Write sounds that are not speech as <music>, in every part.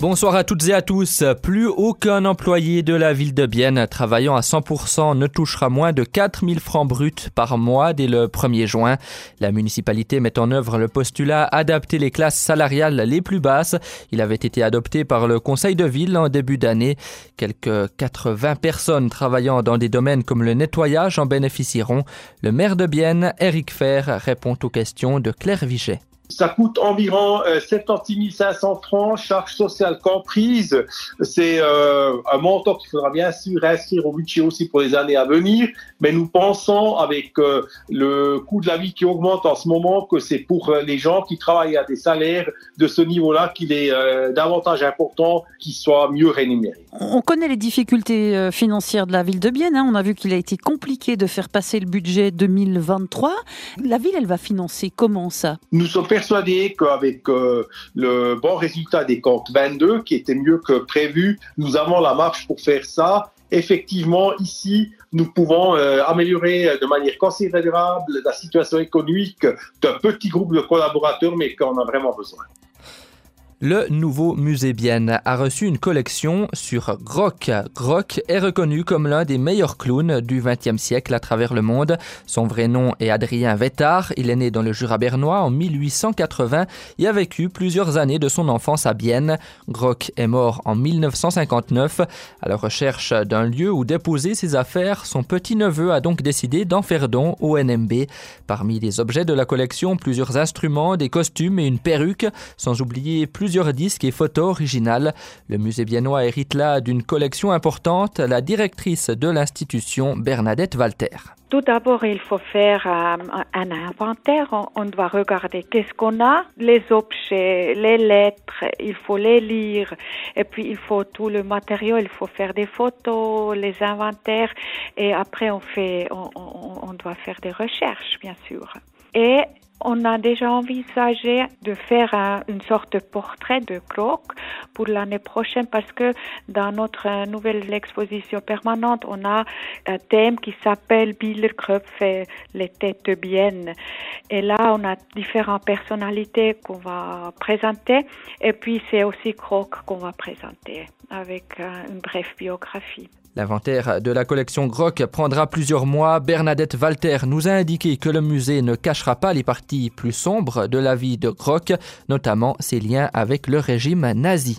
Bonsoir à toutes et à tous. Plus aucun employé de la ville de Bienne travaillant à 100% ne touchera moins de 4000 francs bruts par mois dès le 1er juin. La municipalité met en œuvre le postulat adapter les classes salariales les plus basses. Il avait été adopté par le conseil de ville en début d'année. Quelques 80 personnes travaillant dans des domaines comme le nettoyage en bénéficieront. Le maire de Bienne, Eric Fer, répond aux questions de Claire Viget. Ça coûte environ 76 500 francs, charges sociales comprises. C'est euh, un montant qu'il faudra bien sûr inscrire au budget aussi pour les années à venir. Mais nous pensons, avec euh, le coût de la vie qui augmente en ce moment, que c'est pour euh, les gens qui travaillent à des salaires de ce niveau-là qu'il est davantage important qu'ils soient mieux rémunérés. On connaît les difficultés financières de la ville de Bienne. Hein. On a vu qu'il a été compliqué de faire passer le budget 2023. La ville, elle va financer comment ça? Nous sommes persuadé qu'avec euh, le bon résultat des comptes 22, qui était mieux que prévu, nous avons la marche pour faire ça. Effectivement, ici, nous pouvons euh, améliorer de manière considérable la situation économique d'un petit groupe de collaborateurs, mais qu'on a vraiment besoin. Le nouveau musée Bienne a reçu une collection sur Grock. Grock est reconnu comme l'un des meilleurs clowns du XXe siècle à travers le monde. Son vrai nom est Adrien Vettard. Il est né dans le Jura bernois en 1880 et a vécu plusieurs années de son enfance à Bienne. Grock est mort en 1959. À la recherche d'un lieu où déposer ses affaires, son petit-neveu a donc décidé d'en faire don au NMB. Parmi les objets de la collection, plusieurs instruments, des costumes et une perruque, sans oublier plusieurs plusieurs disques et photos originales. Le musée biennois hérite là d'une collection importante, la directrice de l'institution Bernadette Walter. Tout d'abord, il faut faire euh, un inventaire. On, doit regarder qu'est-ce qu'on a, les objets, les lettres, il faut les lire. Et puis, il faut tout le matériau, il faut faire des photos, les inventaires. Et après, on fait, on, on doit faire des recherches, bien sûr. Et on a déjà envisagé de faire une sorte de portrait de Croc pour l'année prochaine parce que dans notre nouvelle exposition permanente, on a un thème qui s'appelle et les têtes bien. Et là, on a différentes personnalités qu'on va présenter et puis c'est aussi Croc qu'on va présenter avec une brève biographie. L'inventaire de la collection Grock prendra plusieurs mois. Bernadette Walter nous a indiqué que le musée ne cachera pas les parties plus sombres de la vie de Grock, notamment ses liens avec le régime nazi.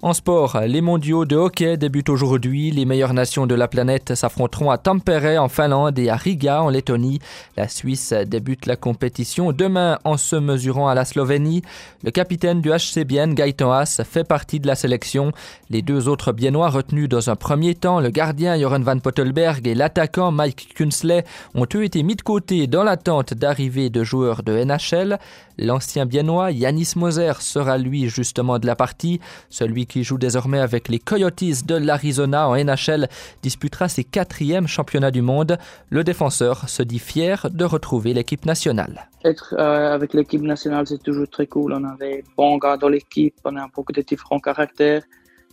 En sport, les mondiaux de hockey débutent aujourd'hui. Les meilleures nations de la planète s'affronteront à Tampere en Finlande et à Riga en Lettonie. La Suisse débute la compétition demain en se mesurant à la Slovénie. Le capitaine du HC Bienne, Gaëtan Haas, fait partie de la sélection. Les deux autres Biennois retenus dans un premier temps, le gardien Joran van Pottelberg et l'attaquant Mike Kunsley, ont eux été mis de côté dans l'attente d'arrivée de joueurs de NHL. L'ancien Biennois Yanis Moser sera lui justement de la partie. Celui qui joue désormais avec les Coyotes de l'Arizona en NHL, disputera ses quatrièmes championnats du monde. Le défenseur se dit fier de retrouver l'équipe nationale. Être euh, avec l'équipe nationale, c'est toujours très cool. On avait bon gars dans l'équipe, on a beaucoup de différents caractères.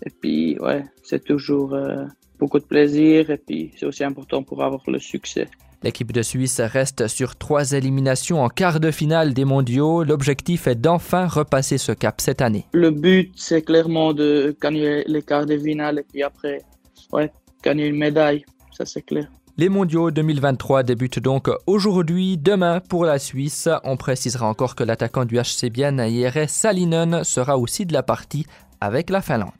Et puis, ouais, c'est toujours euh, beaucoup de plaisir. Et puis, c'est aussi important pour avoir le succès. L'équipe de Suisse reste sur trois éliminations en quart de finale des mondiaux. L'objectif est d'enfin repasser ce cap cette année. Le but, c'est clairement de gagner les quarts de finale et puis après, ouais, gagner une médaille. Ça, c'est clair. Les mondiaux 2023 débutent donc aujourd'hui, demain pour la Suisse. On précisera encore que l'attaquant du HC Bienne, IRS Salinen, sera aussi de la partie avec la Finlande.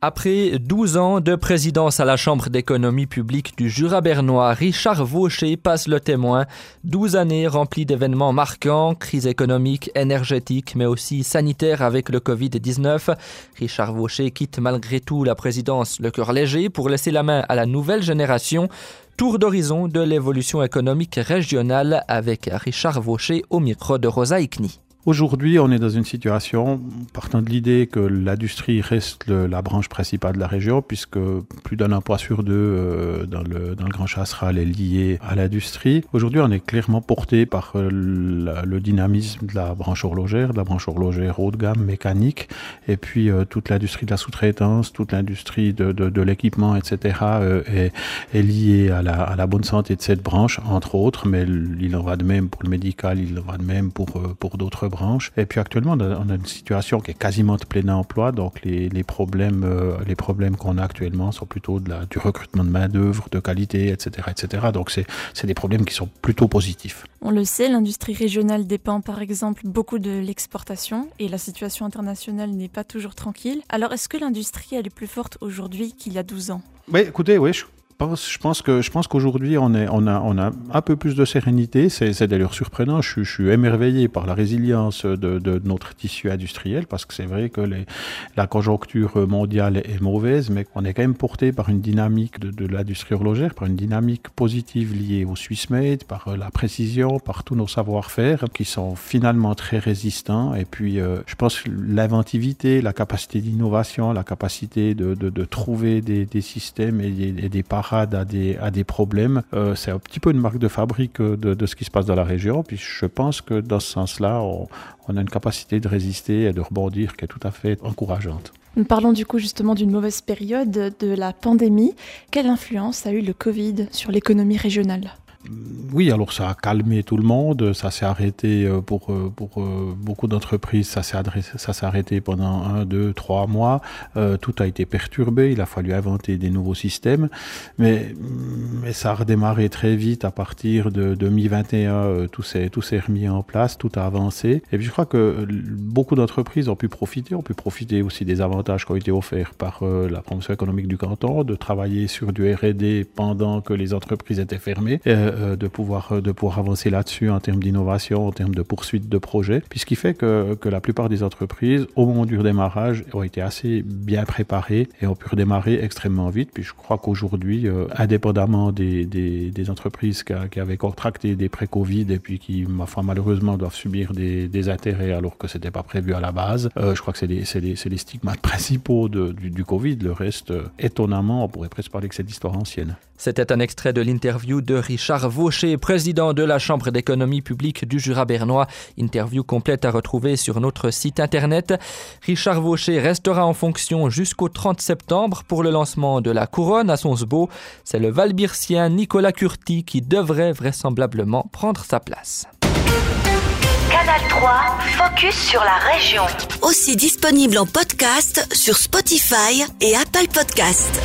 Après 12 ans de présidence à la Chambre d'économie publique du Jura bernois, Richard Vaucher passe le témoin. 12 années remplies d'événements marquants, crise économique, énergétique, mais aussi sanitaire avec le Covid-19. Richard Vaucher quitte malgré tout la présidence le cœur léger pour laisser la main à la nouvelle génération. Tour d'horizon de l'évolution économique régionale avec Richard Vaucher au micro de Rosa Ikni. Aujourd'hui, on est dans une situation, partant de l'idée que l'industrie reste la branche principale de la région, puisque plus d'un emploi sur deux euh, dans, le, dans le Grand Chasseral est lié à l'industrie. Aujourd'hui, on est clairement porté par euh, le dynamisme de la branche horlogère, de la branche horlogère haut de gamme, mécanique, et puis euh, toute l'industrie de la sous-traitance, toute l'industrie de, de, l'équipement, etc., est, est, liée à la, à la bonne santé de cette branche, entre autres, mais il en va de même pour le médical, il en va de même pour, pour d'autres branches. Et puis actuellement, on a une situation qui est quasiment de plein emploi, donc les, les problèmes, les problèmes qu'on a actuellement sont plutôt de la, du recrutement de main-d'œuvre, de qualité, etc. etc. Donc c'est des problèmes qui sont plutôt positifs. On le sait, l'industrie régionale dépend par exemple beaucoup de l'exportation et la situation internationale n'est pas toujours tranquille. Alors est-ce que l'industrie elle est plus forte aujourd'hui qu'il y a 12 ans? Oui, écoutez, oui, je pense, je pense que je pense qu'aujourd'hui on est on a on a un peu plus de sérénité. C'est d'ailleurs surprenant. Je, je, suis émerveillé par la résilience de, de notre tissu industriel parce que c'est vrai que les, la conjoncture mondiale est mauvaise, mais on est quand même porté par une dynamique de, de l'industrie horlogère, par une dynamique positive liée au Swiss Made, par la précision, par tous nos savoir-faire qui sont finalement très résistants. Et puis euh, je pense l'inventivité, la capacité d'innovation, la capacité de, de, de trouver des, des systèmes et des, et des parts à des, à des problèmes. Euh, c'est un petit peu une marque de fabrique de, de, ce qui se passe dans la région. Puis je pense que dans ce sens-là, on a une capacité de résister et de rebondir qui est tout à fait encourageante. Nous parlons du coup justement d'une mauvaise période de la pandémie. Quelle influence a eu le Covid sur l'économie régionale? Oui, alors ça a calmé tout le monde, ça s'est arrêté euh, pour, euh, pour euh, beaucoup d'entreprises, ça s'est arrêté pendant un, deux, trois mois, tout a été perturbé, il a fallu inventer des nouveaux systèmes, mais, mais ça a redémarré très vite à partir de 2021, tout s'est remis en place, tout a avancé, et puis je crois que beaucoup d'entreprises ont pu profiter, ont pu profiter aussi des avantages qui ont été offerts par la promotion économique du canton, de travailler sur du R&D pendant que les entreprises étaient fermées. Euh, de, pouvoir, euh, de pouvoir avancer là-dessus en termes d'innovation, en termes de poursuite de projets, puisqu'il fait que, que la plupart des entreprises, au moment du redémarrage, ont été assez bien préparées et ont pu redémarrer extrêmement vite. Puis je crois qu'aujourd'hui, euh, indépendamment des, des, entreprises qui, qui, avaient contracté des pré-Covid et puis qui, foi, malheureusement, doivent subir des, des intérêts alors que c'était pas prévu à la base, je crois que c'est les, les, stigmates <laughs> principaux de, du, Covid. Le reste, étonnamment, on pourrait presque parler que c'est l'histoire ancienne. C'était un extrait de l'interview de Richard Vaucher, président de la Chambre d'économie publique du Jura bernois. Interview complète à retrouver sur notre site internet. Richard Vaucher restera en fonction jusqu'au 30 septembre pour le lancement de la couronne à Sonsbeau. C'est le valbircien Nicolas Curti qui devrait vraisemblablement prendre sa place. Canal 3, focus sur la région. Aussi disponible en podcast sur Spotify et Apple Podcast.